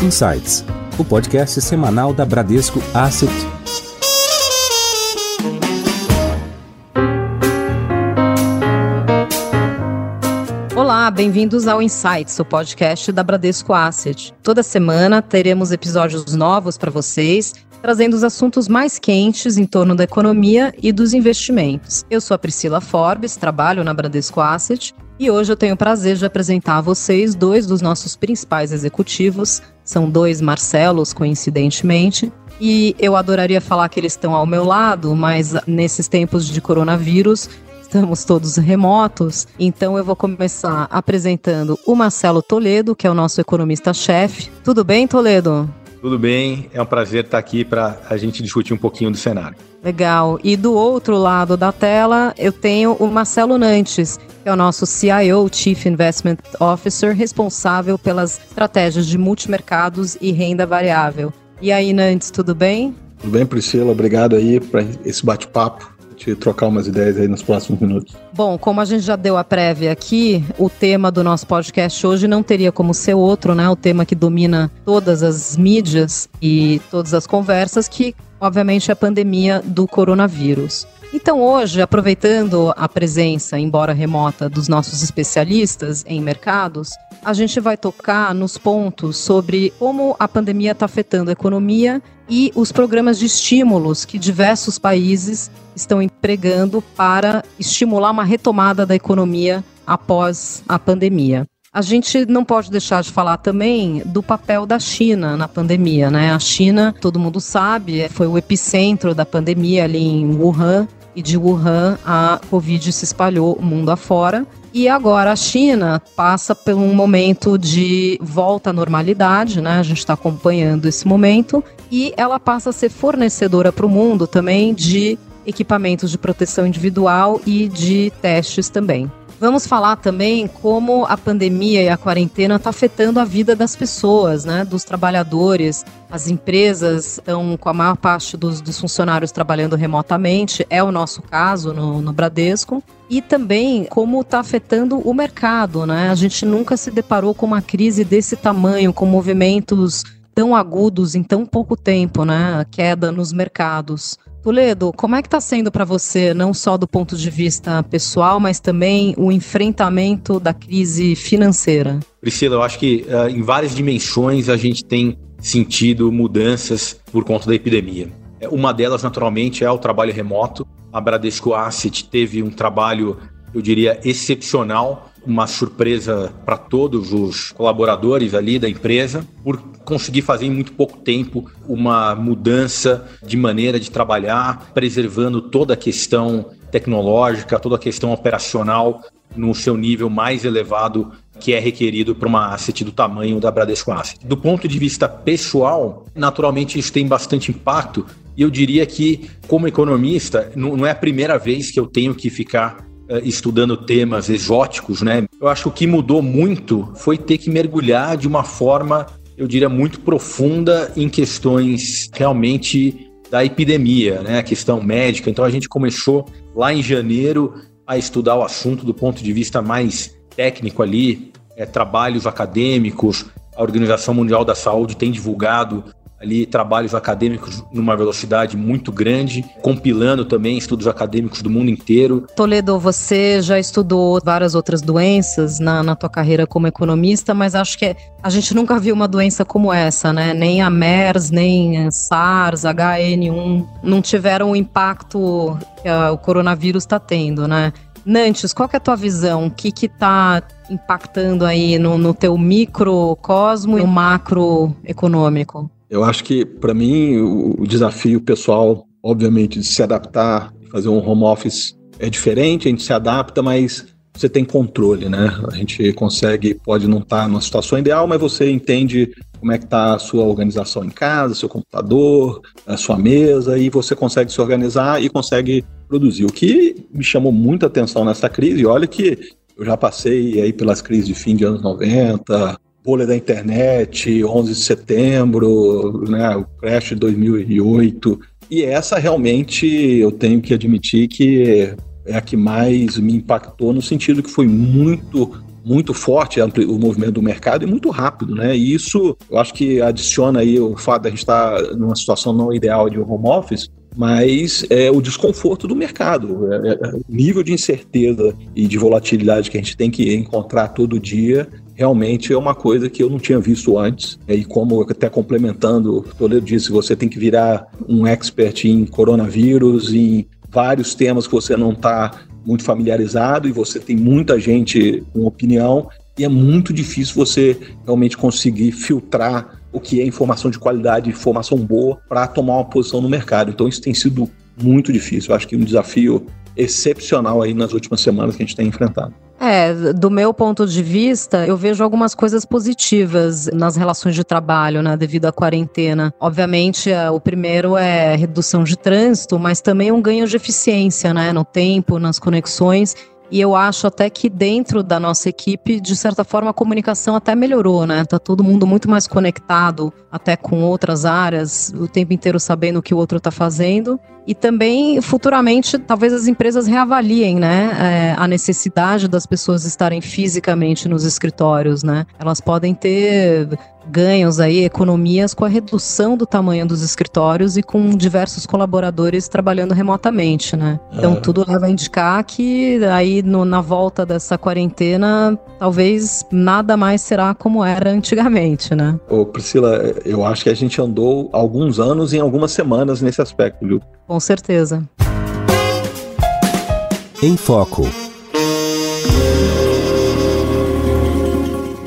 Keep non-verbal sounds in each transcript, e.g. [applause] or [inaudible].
Insights, o podcast semanal da Bradesco Asset. Olá, bem-vindos ao Insights, o podcast da Bradesco Asset. Toda semana teremos episódios novos para vocês, trazendo os assuntos mais quentes em torno da economia e dos investimentos. Eu sou a Priscila Forbes, trabalho na Bradesco Asset e hoje eu tenho o prazer de apresentar a vocês dois dos nossos principais executivos. São dois Marcelos, coincidentemente. E eu adoraria falar que eles estão ao meu lado, mas nesses tempos de coronavírus, estamos todos remotos. Então eu vou começar apresentando o Marcelo Toledo, que é o nosso economista-chefe. Tudo bem, Toledo? Tudo bem, é um prazer estar aqui para a gente discutir um pouquinho do cenário. Legal. E do outro lado da tela, eu tenho o Marcelo Nantes, que é o nosso CIO, Chief Investment Officer, responsável pelas estratégias de multimercados e renda variável. E aí, Nantes, tudo bem? Tudo bem, Priscila. Obrigado aí por esse bate-papo trocar umas ideias aí nos próximos minutos. Bom, como a gente já deu a prévia aqui, o tema do nosso podcast hoje não teria como ser outro, né? O tema que domina todas as mídias e todas as conversas, que obviamente é a pandemia do coronavírus. Então, hoje, aproveitando a presença, embora remota, dos nossos especialistas em mercados, a gente vai tocar nos pontos sobre como a pandemia está afetando a economia e os programas de estímulos que diversos países estão empregando para estimular uma retomada da economia após a pandemia. A gente não pode deixar de falar também do papel da China na pandemia, né? A China, todo mundo sabe, foi o epicentro da pandemia ali em Wuhan, e de Wuhan a Covid se espalhou o mundo afora. E agora a China passa por um momento de volta à normalidade, né? A gente está acompanhando esse momento e ela passa a ser fornecedora para o mundo também de equipamentos de proteção individual e de testes também. Vamos falar também como a pandemia e a quarentena está afetando a vida das pessoas, né? Dos trabalhadores. As empresas estão com a maior parte dos, dos funcionários trabalhando remotamente, é o nosso caso no, no Bradesco. E também como está afetando o mercado, né? A gente nunca se deparou com uma crise desse tamanho, com movimentos tão agudos em tão pouco tempo, né? A queda nos mercados. Toledo, como é que está sendo para você, não só do ponto de vista pessoal, mas também o enfrentamento da crise financeira? Priscila, eu acho que uh, em várias dimensões a gente tem sentido mudanças por conta da epidemia. É, uma delas, naturalmente, é o trabalho remoto. A Bradesco Asset teve um trabalho, eu diria, excepcional, uma surpresa para todos os colaboradores ali da empresa, por conseguir fazer em muito pouco tempo uma mudança de maneira de trabalhar, preservando toda a questão tecnológica, toda a questão operacional no seu nível mais elevado que é requerido para uma asset do tamanho da Bradesco Asset. Do ponto de vista pessoal, naturalmente isso tem bastante impacto e eu diria que, como economista, não é a primeira vez que eu tenho que ficar estudando temas exóticos, né? Eu acho que o que mudou muito foi ter que mergulhar de uma forma eu diria, muito profunda em questões realmente da epidemia, né? A questão médica. Então a gente começou lá em janeiro a estudar o assunto do ponto de vista mais técnico ali, é, trabalhos acadêmicos. A Organização Mundial da Saúde tem divulgado ali trabalhos acadêmicos numa velocidade muito grande, compilando também estudos acadêmicos do mundo inteiro. Toledo, você já estudou várias outras doenças na, na tua carreira como economista, mas acho que a gente nunca viu uma doença como essa, né? Nem a MERS, nem a SARS, HN1 não tiveram o impacto que a, o coronavírus está tendo, né? Nantes, qual é a tua visão? O que está impactando aí no, no teu microcosmo e no macroeconômico? Eu acho que, para mim, o, desafio pessoal, obviamente, de se adaptar, fazer um home office é diferente, a gente se adapta, mas você tem controle, né? A gente consegue, pode não estar tá numa situação ideal, mas você entende como é que está a sua organização em casa, seu computador, a sua mesa, e você consegue se organizar e consegue produzir. O que me chamou muita atenção nessa crise, olha que eu já passei aí pelas crises de fim de anos 90, bolha da internet, 11 de setembro, né, o crash de 2008. E essa realmente eu tenho que admitir que é a que mais me impactou no sentido que foi muito muito forte o movimento do mercado e muito rápido, né? E isso eu acho que adiciona aí o fato de a gente estar numa situação não ideal de home office, mas é o desconforto do mercado, é, é, o nível de incerteza e de volatilidade que a gente tem que encontrar todo dia realmente é uma coisa que eu não tinha visto antes. E como até complementando, Toledo disse, você tem que virar um expert em coronavírus, em vários temas que você não está muito familiarizado e você tem muita gente com opinião e é muito difícil você realmente conseguir filtrar o que é informação de qualidade, informação boa para tomar uma posição no mercado. Então isso tem sido muito difícil. Eu acho que um desafio excepcional aí nas últimas semanas que a gente tem enfrentado. É, do meu ponto de vista, eu vejo algumas coisas positivas nas relações de trabalho, né, devido à quarentena. Obviamente, é, o primeiro é redução de trânsito, mas também um ganho de eficiência, né, no tempo, nas conexões. E eu acho até que dentro da nossa equipe, de certa forma, a comunicação até melhorou, né? Tá todo mundo muito mais conectado, até com outras áreas, o tempo inteiro sabendo o que o outro está fazendo. E também, futuramente, talvez as empresas reavaliem, né, é, a necessidade das pessoas estarem fisicamente nos escritórios, né? Elas podem ter ganhos aí, economias com a redução do tamanho dos escritórios e com diversos colaboradores trabalhando remotamente, né? Então é. tudo leva a indicar que aí no, na volta dessa quarentena, talvez nada mais será como era antigamente, né? Ô Priscila, eu acho que a gente andou alguns anos em algumas semanas nesse aspecto, viu? Com certeza. Em Foco.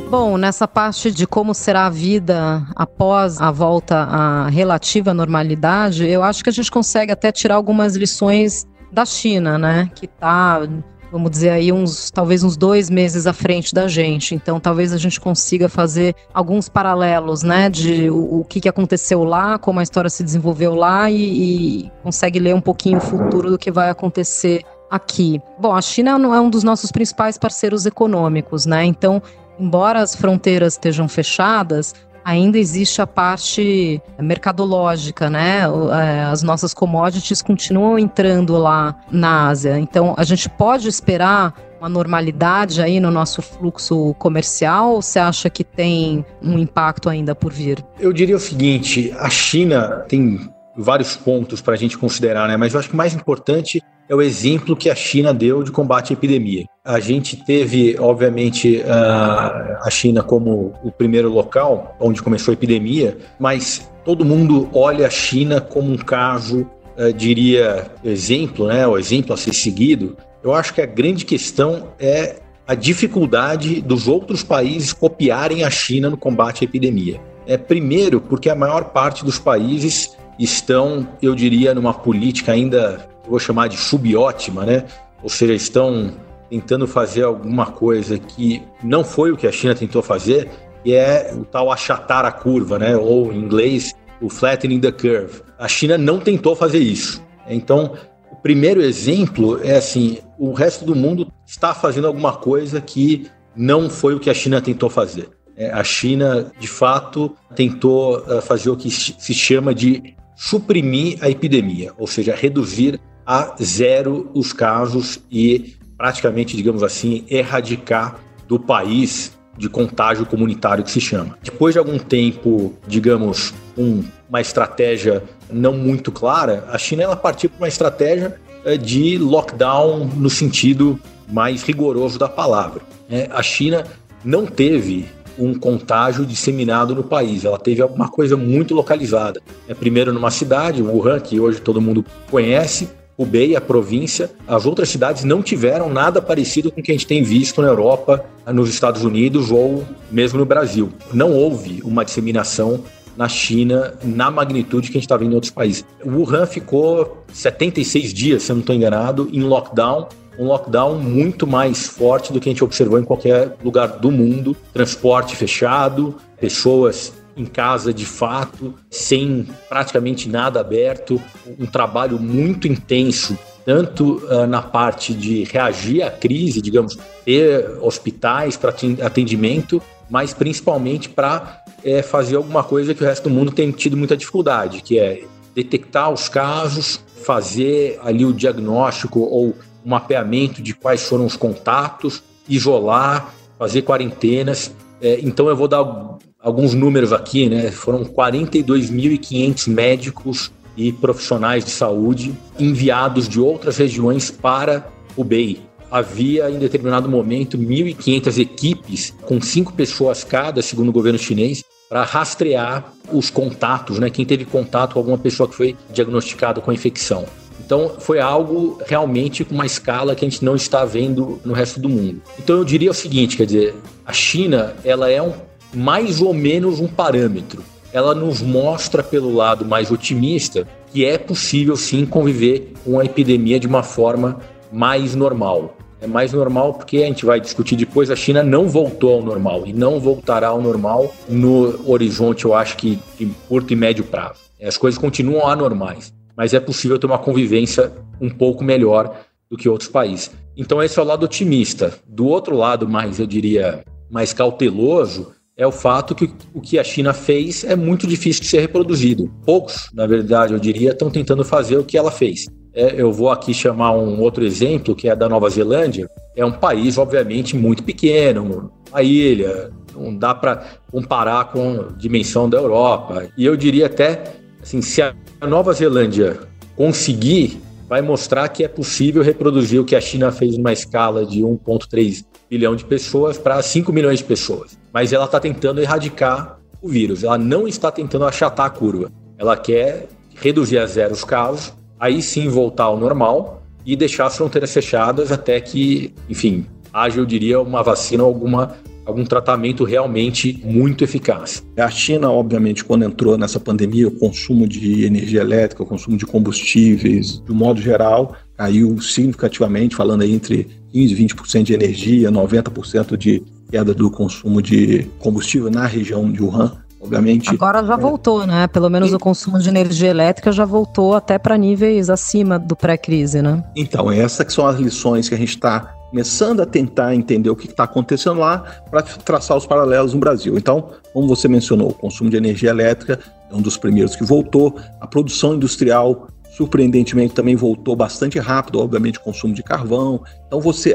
Bom, nessa parte de como será a vida após a volta à relativa normalidade, eu acho que a gente consegue até tirar algumas lições da China, né? Que está, vamos dizer aí, uns talvez uns dois meses à frente da gente. Então, talvez a gente consiga fazer alguns paralelos, né? De o, o que, que aconteceu lá, como a história se desenvolveu lá e, e consegue ler um pouquinho o futuro do que vai acontecer aqui. Bom, a China é um dos nossos principais parceiros econômicos, né? Então, embora as fronteiras estejam fechadas, ainda existe a parte mercadológica, né? É, as nossas commodities continuam entrando lá na Ásia. Então, a gente pode esperar uma normalidade aí no nosso fluxo comercial ou você acha que tem um impacto ainda por vir? Eu diria o seguinte: a China tem vários pontos para a gente considerar, né? Mas eu acho que o mais importante é o exemplo que a China deu de combate à epidemia. A gente teve, obviamente, a China como o primeiro local onde começou a epidemia, mas todo mundo olha a China como um caso, eh, diria, exemplo, né, o exemplo a ser seguido. Eu acho que a grande questão é a dificuldade dos outros países copiarem a China no combate à epidemia. É primeiro porque a maior parte dos países estão, eu diria, numa política ainda vou chamar de subótima, né? Ou seja, estão tentando fazer alguma coisa que não foi o que a China tentou fazer, que é o tal achatar a curva, né? Ou em inglês, o flattening the curve. A China não tentou fazer isso. Então, o primeiro exemplo é assim: o resto do mundo está fazendo alguma coisa que não foi o que a China tentou fazer. É, a China, de fato, tentou eh, fazer o que se chama de suprimir a epidemia, ou seja, reduzir a zero os casos e praticamente, digamos assim, erradicar do país de contágio comunitário que se chama. Depois de algum tempo, digamos, um, uma estratégia não muito clara, a China ela partiu para uma estratégia eh, de lockdown no sentido mais rigoroso da palavra. É, a China não teve um contágio disseminado no país, ela teve alguma coisa muito localizada. É, primeiro numa cidade, Wuhan, que hoje todo mundo conhece, Hubei, a província, as outras cidades não tiveram nada parecido com o que a gente tem visto na Europa, nos Estados Unidos ou mesmo no Brasil. Não houve uma disseminação na China na magnitude que a gente está vendo em outros países. Wuhan ficou 76 dias, se eu não estou enganado, em lockdown um lockdown muito mais forte do que a gente observou em qualquer lugar do mundo. Transporte fechado, pessoas em casa de fato, sem praticamente nada aberto, um trabalho muito intenso, tanto uh, na parte de reagir à crise, digamos, ter hospitais para atendimento, mas principalmente para é, fazer alguma coisa que o resto do mundo tem tido muita dificuldade, que é detectar os casos, fazer ali o diagnóstico ou o mapeamento de quais foram os contatos, isolar, fazer quarentenas. É, então eu vou dar alguns números aqui, né? Foram 42.500 médicos e profissionais de saúde enviados de outras regiões para o BEI. Havia, em determinado momento, 1.500 equipes com cinco pessoas cada, segundo o governo chinês, para rastrear os contatos, né? Quem teve contato com alguma pessoa que foi diagnosticada com a infecção. Então, foi algo realmente com uma escala que a gente não está vendo no resto do mundo. Então, eu diria o seguinte, quer dizer, a China, ela é um, mais ou menos um parâmetro. Ela nos mostra pelo lado mais otimista que é possível sim conviver com a epidemia de uma forma mais normal. É mais normal porque a gente vai discutir depois, a China não voltou ao normal e não voltará ao normal no horizonte, eu acho que de curto e médio prazo. As coisas continuam anormais mas é possível ter uma convivência um pouco melhor do que outros países. Então esse é o lado otimista. Do outro lado, mais eu diria, mais cauteloso, é o fato que o que a China fez é muito difícil de ser reproduzido. Poucos, na verdade, eu diria, estão tentando fazer o que ela fez. É, eu vou aqui chamar um outro exemplo, que é da Nova Zelândia. É um país, obviamente, muito pequeno, uma ilha, não dá para comparar com a dimensão da Europa. E eu diria até, assim, se a Nova Zelândia conseguir, vai mostrar que é possível reproduzir o que a China fez numa escala de 1,3 bilhão de pessoas para 5 milhões de pessoas. Mas ela está tentando erradicar o vírus, ela não está tentando achatar a curva. Ela quer reduzir a zero os casos, aí sim voltar ao normal e deixar as fronteiras fechadas até que, enfim, haja, eu diria, uma vacina ou alguma algum tratamento realmente muito eficaz. A China, obviamente, quando entrou nessa pandemia, o consumo de energia elétrica, o consumo de combustíveis, de um modo geral, caiu significativamente, falando aí entre 15% e 20% de energia, 90% de queda do consumo de combustível na região de Wuhan. Obviamente. Agora já é... voltou, né? Pelo menos e... o consumo de energia elétrica já voltou até para níveis acima do pré-crise, né? Então, essas que são as lições que a gente está começando a tentar entender o que está acontecendo lá para traçar os paralelos no Brasil. Então, como você mencionou, o consumo de energia elétrica é um dos primeiros que voltou, a produção industrial surpreendentemente também voltou bastante rápido, obviamente o consumo de carvão. Então você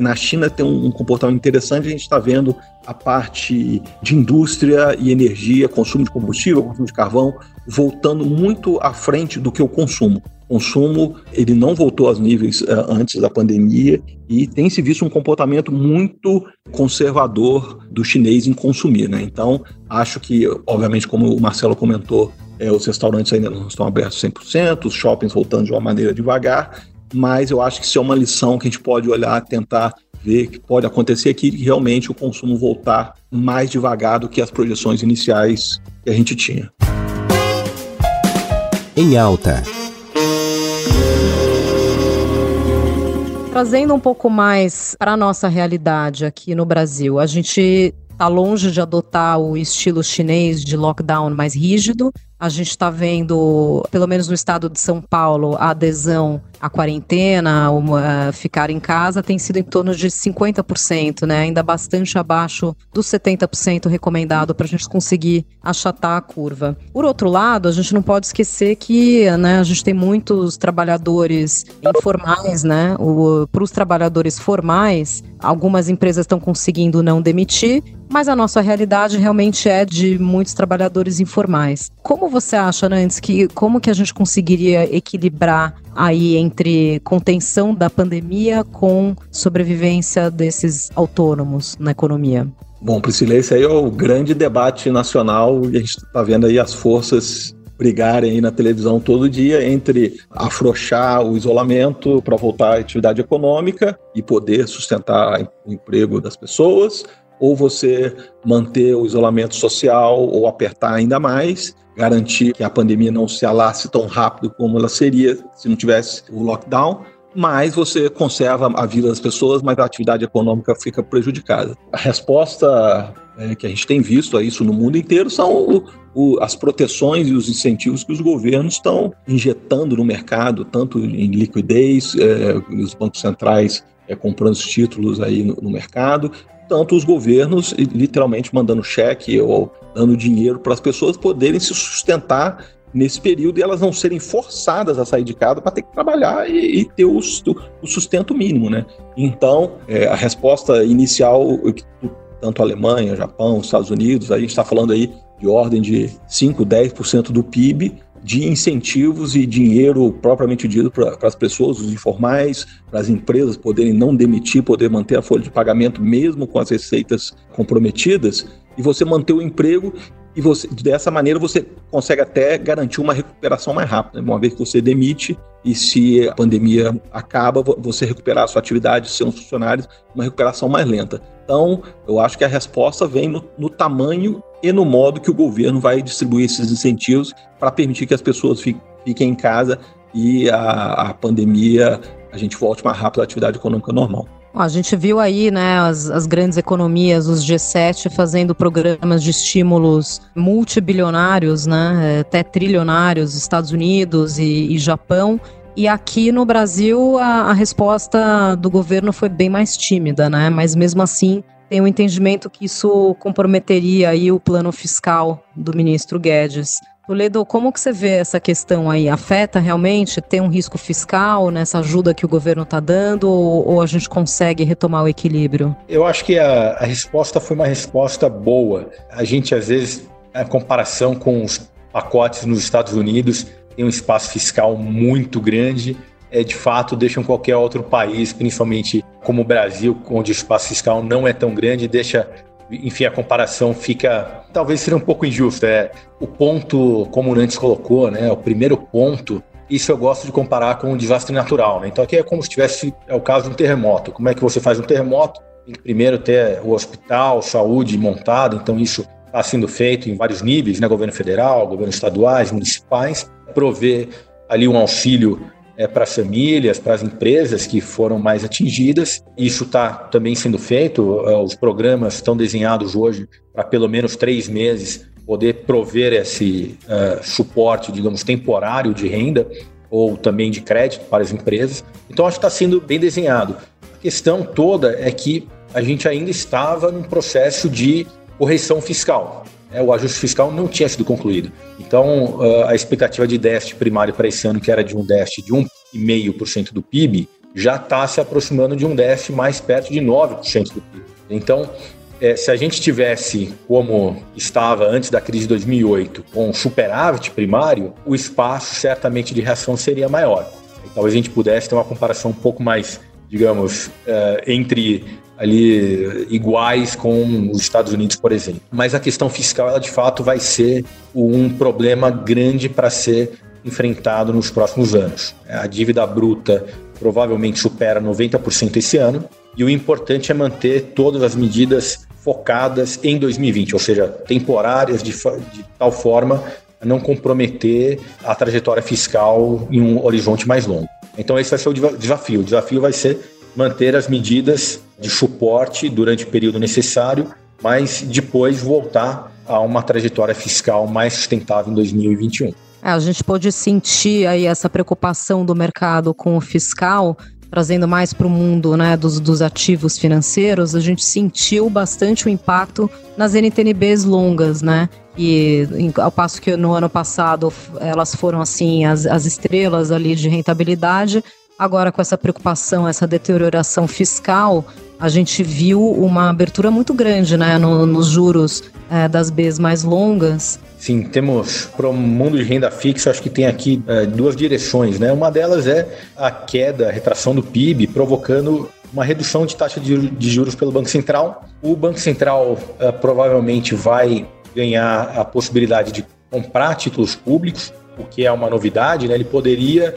na China tem um comportamento interessante, a gente está vendo a parte de indústria e energia, consumo de combustível, consumo de carvão, voltando muito à frente do que o consumo consumo ele não voltou aos níveis uh, antes da pandemia e tem se visto um comportamento muito conservador do chinês em consumir, né? Então, acho que, obviamente, como o Marcelo comentou, é, os restaurantes ainda não estão abertos 100%, os shoppings voltando de uma maneira devagar, mas eu acho que isso é uma lição que a gente pode olhar, tentar ver que pode acontecer aqui, realmente o consumo voltar mais devagar do que as projeções iniciais que a gente tinha. Em alta. Trazendo um pouco mais para a nossa realidade aqui no Brasil, a gente está longe de adotar o estilo chinês de lockdown mais rígido, a gente está vendo, pelo menos no estado de São Paulo, a adesão à quarentena, uma, ficar em casa, tem sido em torno de 50%, né? Ainda bastante abaixo dos 70% recomendado para a gente conseguir achatar a curva. Por outro lado, a gente não pode esquecer que né, a gente tem muitos trabalhadores informais, né? Para os trabalhadores formais, algumas empresas estão conseguindo não demitir, mas a nossa realidade realmente é de muitos trabalhadores informais. Como você acha, Nantes, que como que a gente conseguiria equilibrar aí entre contenção da pandemia com sobrevivência desses autônomos na economia? Bom, Priscila, esse aí é o grande debate nacional e a gente está vendo aí as forças brigarem aí na televisão todo dia entre afrouxar o isolamento para voltar à atividade econômica e poder sustentar o emprego das pessoas, ou você manter o isolamento social ou apertar ainda mais, garantir que a pandemia não se alasse tão rápido como ela seria se não tivesse o lockdown, mas você conserva a vida das pessoas, mas a atividade econômica fica prejudicada. A resposta é, que a gente tem visto a isso no mundo inteiro são o, o, as proteções e os incentivos que os governos estão injetando no mercado, tanto em liquidez, é, os bancos centrais é, comprando os títulos aí no, no mercado, tanto os governos literalmente mandando cheque ou dando dinheiro para as pessoas poderem se sustentar nesse período e elas não serem forçadas a sair de casa para ter que trabalhar e, e ter o, o, sustento mínimo, né? Então, é, a resposta inicial, tanto a Alemanha, Japão, Estados Unidos, a gente está falando aí de ordem de 5, 10% do PIB de incentivos e dinheiro propriamente dito para as pessoas, os informais, para as empresas poderem não demitir, poder manter a folha de pagamento mesmo com as receitas comprometidas e você manter o emprego e você, dessa maneira você consegue até garantir uma recuperação mais rápida, uma vez que você demite e se a pandemia acaba, você recuperar a sua atividade, seus funcionários, uma recuperação mais lenta. Então, eu acho que a resposta vem no, no tamanho e no modo que o governo vai distribuir esses incentivos para permitir que as pessoas fiquem em casa e a, a pandemia a gente volte mais rápido à atividade econômica normal. A gente viu aí, né, as, as, grandes economias, os G7, fazendo programas de estímulos multibilionários, né, até trilionários, Estados Unidos e, e Japão. E aqui no Brasil a, a, resposta do governo foi bem mais tímida, né? Mas mesmo assim tem o um entendimento que isso comprometeria aí o plano fiscal do ministro Guedes. Toledo, como que você vê essa questão aí? Afeta realmente? Tem um risco fiscal nessa ajuda que o governo está dando ou, ou, a gente consegue retomar o equilíbrio? Eu acho que a, a resposta foi uma resposta boa. A gente, às vezes, a comparação com os pacotes nos Estados Unidos, tem um espaço fiscal muito grande. É, de fato, deixam qualquer outro país, principalmente como o Brasil, onde o espaço fiscal não é tão grande, deixa enfim, a comparação fica talvez seja um pouco injusta. É o ponto, como o Nantes colocou, né? O primeiro ponto. Isso eu gosto de comparar com um desastre natural. Né? Então aqui é como se tivesse é o caso de um terremoto. Como é que você faz um terremoto? Tem que primeiro ter o hospital, saúde montado. Então isso está sendo feito em vários níveis, né? Governo federal, governo estaduais, municipais, prover ali um auxílio é, para as famílias, para as empresas que foram mais atingidas. Isso está também sendo feito, é, os programas estão desenhados hoje para pelo menos três meses poder prover esse uh, suporte, digamos, temporário de renda ou também de crédito para as empresas. Então, acho que está sendo bem desenhado. A questão toda é que a gente ainda estava num processo de correção fiscal. Né? O ajuste fiscal não tinha sido concluído. Então, a expectativa de déficit primário para esse ano, que era de um déficit de 1,5% do PIB, já está se aproximando de um déficit mais perto de 9% do PIB. Então, é, se a gente tivesse como estava antes da crise de 2008, com superávit primário, o espaço certamente de reação seria maior. Talvez a gente pudesse ter uma comparação um pouco mais, digamos, é, entre ali iguais com os Estados Unidos, por exemplo. Mas a questão fiscal, ela de fato vai ser um problema grande para ser enfrentado nos próximos anos. A dívida bruta provavelmente supera 90% esse ano, e o importante é manter todas as medidas focadas em 2020, ou seja, temporárias de, de tal forma a não comprometer a trajetória fiscal em um horizonte mais longo. Então esse vai ser o desafio. O desafio vai ser manter as medidas de suporte durante o período necessário, mas depois voltar a uma trajetória fiscal mais sustentável em 2021. É, a gente pode sentir aí essa preocupação do mercado com o fiscal, trazendo mais para o mundo né, dos, dos ativos financeiros, a gente sentiu bastante o impacto nas NTNBs longas, né? E ao passo que no ano passado elas foram assim as, as estrelas ali de rentabilidade, Agora, com essa preocupação, essa deterioração fiscal, a gente viu uma abertura muito grande né, no, nos juros é, das Bs mais longas. Sim, temos para o mundo de renda fixa, acho que tem aqui é, duas direções. Né? Uma delas é a queda, a retração do PIB, provocando uma redução de taxa de, juros pelo Banco Central. O Banco Central é, provavelmente vai ganhar a possibilidade de comprar títulos públicos, o que é uma novidade, né? Ele poderia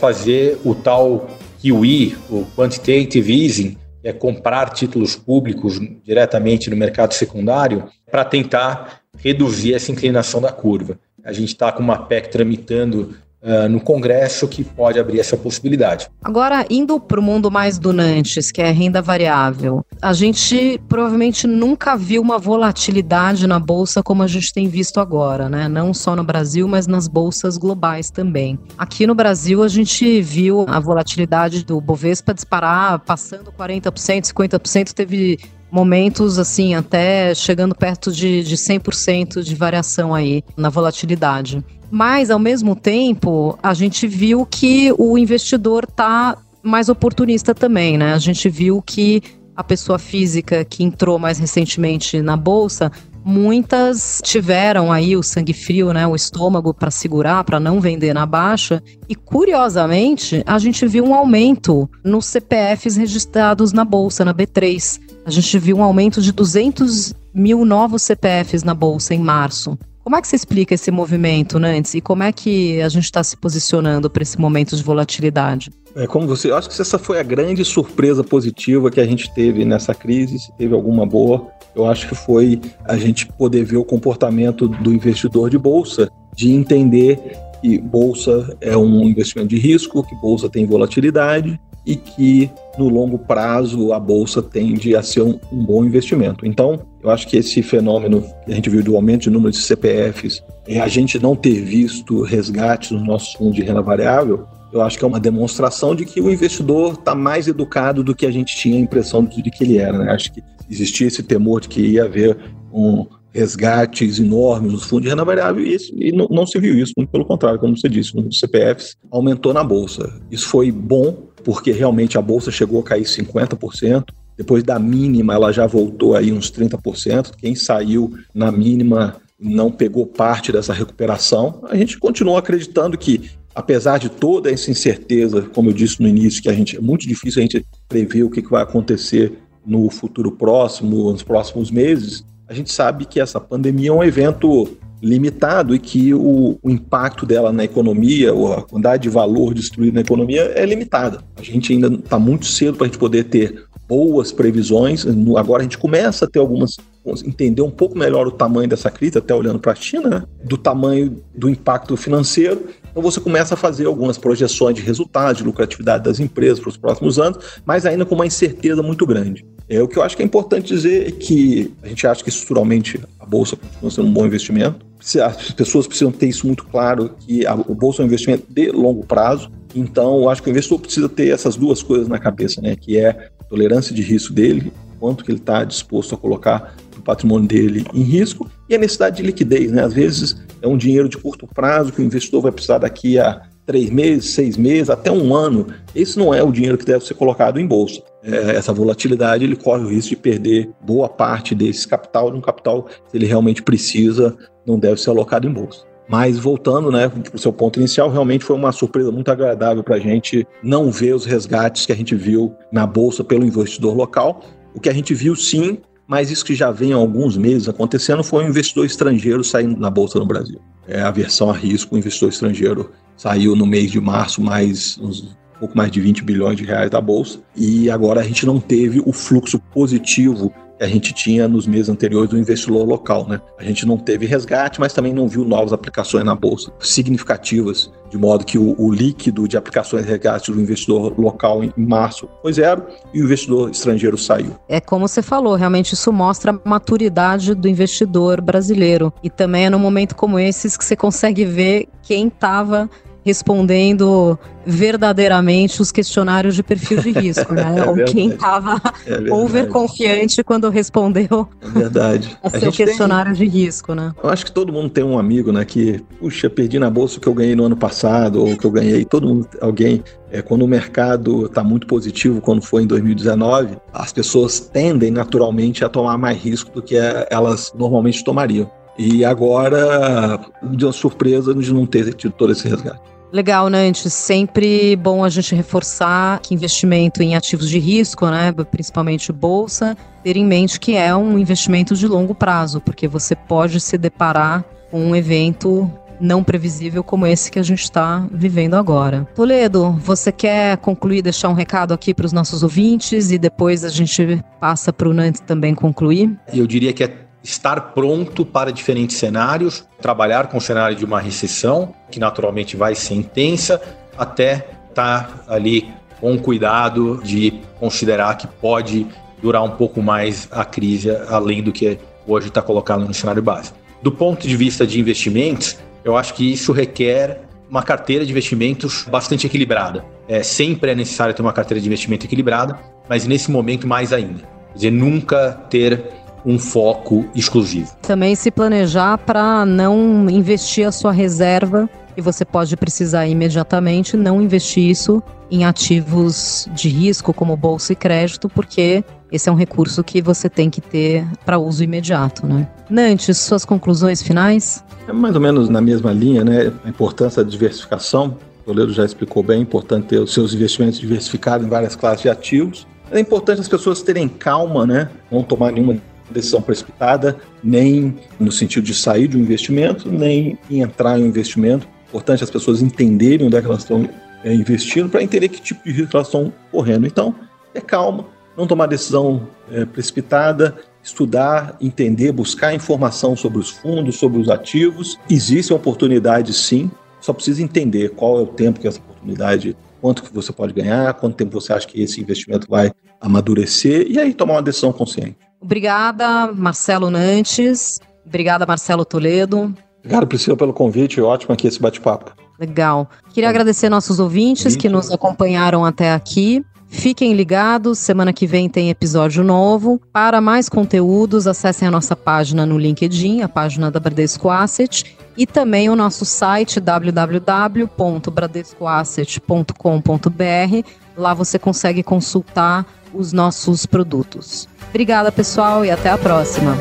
fazer o tal QE, o Quantitative Easing, é comprar títulos públicos diretamente no mercado secundário, para tentar reduzir essa inclinação da curva. A gente está com uma PEC tramitando uh, no Congresso que pode abrir essa possibilidade. Agora, indo para o mundo mais do Nantes, que é renda variável, a gente provavelmente nunca viu uma volatilidade na bolsa como a gente tem visto agora, né? Não só no Brasil, mas nas bolsas globais também. Aqui no Brasil, a gente viu a volatilidade do Bovespa disparar, passando 40%, 50%, teve momentos assim, até chegando perto de, de 100% de variação aí na volatilidade. Mas, ao mesmo tempo, a gente viu que o investidor está mais oportunista também, né? A gente viu que a pessoa física que entrou mais recentemente na bolsa muitas tiveram aí o sangue frio, né, o estômago para segurar, para não vender na baixa. E curiosamente, a gente viu um aumento nos CPFs registrados na bolsa, na B3. A gente viu um aumento de 200 mil novos CPFs na bolsa em março. Como é que você explica esse movimento, Nantes? E como é que a gente está se posicionando para esse momento de volatilidade? É como você, eu acho que essa foi a grande surpresa positiva que a gente teve nessa crise, se teve alguma boa. Eu acho que foi a gente poder ver o comportamento do investidor de bolsa, de entender que bolsa é um investimento de risco, que bolsa tem volatilidade e que no longo prazo a bolsa tende a ser um, um, bom investimento. Então, eu acho que esse fenômeno que a gente viu do aumento de número de CPFs, e a gente não ter visto resgates no nosso fundo de renda variável, eu acho que é uma demonstração de que o investidor está mais educado do que a gente tinha a impressão de que ele era. Né? Acho que existia esse temor de que ia haver um resgates enormes nos fundos de renda variável e, e não, não, se viu isso, muito pelo contrário, como você disse, nos CPFs aumentou na bolsa. Isso foi bom porque realmente a bolsa chegou a cair 50%. Depois da mínima, ela já voltou aí uns 30%. Quem saiu na mínima não pegou parte dessa recuperação. A gente continua acreditando que, apesar de toda essa incerteza, como eu disse no início, que a gente é muito difícil a gente prever o que vai acontecer no futuro próximo, nos próximos meses, a gente sabe que essa pandemia é um evento limitado e que o, o, impacto dela na economia, ou a quantidade de valor destruído na economia é limitada. A gente ainda está muito cedo para a gente poder ter boas previsões. Agora a gente começa a ter algumas entender um pouco melhor o tamanho dessa crise, até olhando para a China, né? do tamanho do impacto financeiro. Então você começa a fazer algumas projeções de resultados, de lucratividade das empresas para os próximos anos, mas ainda com uma incerteza muito grande. É, o que eu acho que é importante dizer é que a gente acha que estruturalmente a bolsa continua sendo um bom investimento. As pessoas precisam ter isso muito claro que a, bolsa é um investimento de longo prazo. Então, eu acho que o investidor precisa ter essas duas coisas na cabeça, né? Que é a tolerância de risco dele, quanto que ele está disposto a colocar o patrimônio dele em risco e a necessidade de liquidez, né? Às vezes é um dinheiro de curto prazo que o investidor vai precisar daqui a três meses, seis meses, até um ano. Esse não é o dinheiro que deve ser colocado em bolsa. É, essa volatilidade, ele corre o risco de perder boa parte desse capital, de um capital que ele realmente precisa, não deve ser alocado em bolsa. Mas voltando, né, para o seu ponto inicial, realmente foi uma surpresa muito agradável para a gente não ver os resgates que a gente viu na bolsa pelo investidor local. O que a gente viu sim, mas isso que já vem há alguns meses acontecendo, foi um investidor estrangeiro saindo na bolsa no Brasil. É a versão a risco, o investidor estrangeiro saiu no mês de março mais uns pouco mais de 20 bilhões de reais da bolsa e agora a gente não teve o fluxo positivo que a gente tinha nos meses anteriores do investidor local, né? A gente não teve resgate, mas também não viu novas aplicações na bolsa significativas, de modo que o, o líquido de aplicações de resgate do investidor local em março foi zero e o investidor estrangeiro saiu. É como você falou, realmente isso mostra a maturidade do investidor brasileiro e também é num momento como esses que você consegue ver quem estava respondendo verdadeiramente os questionários de perfil de risco, né? [laughs] é Ou quem estava é overconfiante quando respondeu é verdade. [laughs] a seu questionário tem... de risco, né? Eu acho que todo mundo tem um amigo, né, que, puxa, perdi na bolsa o que eu ganhei no ano passado, ou o que eu ganhei, todo mundo, alguém, é, quando o mercado está muito positivo, quando foi em 2019, as pessoas tendem naturalmente a tomar mais risco do que elas normalmente tomariam. E agora, de uma surpresa de não ter tido todo esse resgate. Legal, Nantes. Sempre bom a gente reforçar que investimento em ativos de risco, né, principalmente bolsa, ter em mente que é um investimento de longo prazo, porque você pode se deparar com um evento não previsível como esse que a gente está vivendo agora. Toledo, você quer concluir, deixar um recado aqui para os nossos ouvintes e depois a gente passa para o Nantes também concluir? Eu diria que é estar pronto para diferentes cenários, trabalhar com o cenário de uma recessão, que naturalmente vai ser intensa, até estar tá ali com cuidado de considerar que pode durar um pouco mais a crise, além do que hoje está colocado no cenário base. Do ponto de vista de investimentos, eu acho que isso requer uma carteira de investimentos bastante equilibrada. É, sempre é necessário ter uma carteira de investimento equilibrada, mas nesse momento mais ainda. Quer dizer, nunca ter um foco exclusivo. Também se planejar para não investir a sua reserva que você pode precisar imediatamente, não investir isso em ativos de risco como bolsa e crédito, porque esse é um recurso que você tem que ter para uso imediato, né? Nantes, suas conclusões finais? É mais ou menos na mesma linha, né? A importância da diversificação. O Toledo já explicou bem, é importante ter os seus investimentos diversificados em várias classes de ativos. É importante as pessoas terem calma, né? Não tomar nenhuma decisão precipitada, nem no sentido de sair de um investimento, nem em entrar em um investimento. Importante as pessoas entenderem onde é que elas estão é, investindo para entender que tipo de risco elas estão correndo. Então, é calma, não tomar decisão é, precipitada, estudar, entender, buscar informação sobre os fundos, sobre os ativos. Existe oportunidade sim, só precisa entender qual é o tempo que essa oportunidade, quanto que você pode ganhar, quanto tempo você acha que esse investimento vai amadurecer e aí tomar uma decisão consciente. Obrigada, Marcelo Nantes. Obrigada, Marcelo Toledo. Obrigado, Priscila, pelo convite. Ótimo aqui esse bate-papo. Legal. Queria agradecer nossos ouvintes que nos acompanharam até aqui. Fiquem ligados, semana que vem tem episódio novo. Para mais conteúdos, acessem a nossa página no LinkedIn, a página da Bradesco Asset, e também o nosso site www.bradescoasset.com.br. Lá você consegue consultar os nossos produtos. Obrigada, pessoal, e até a próxima.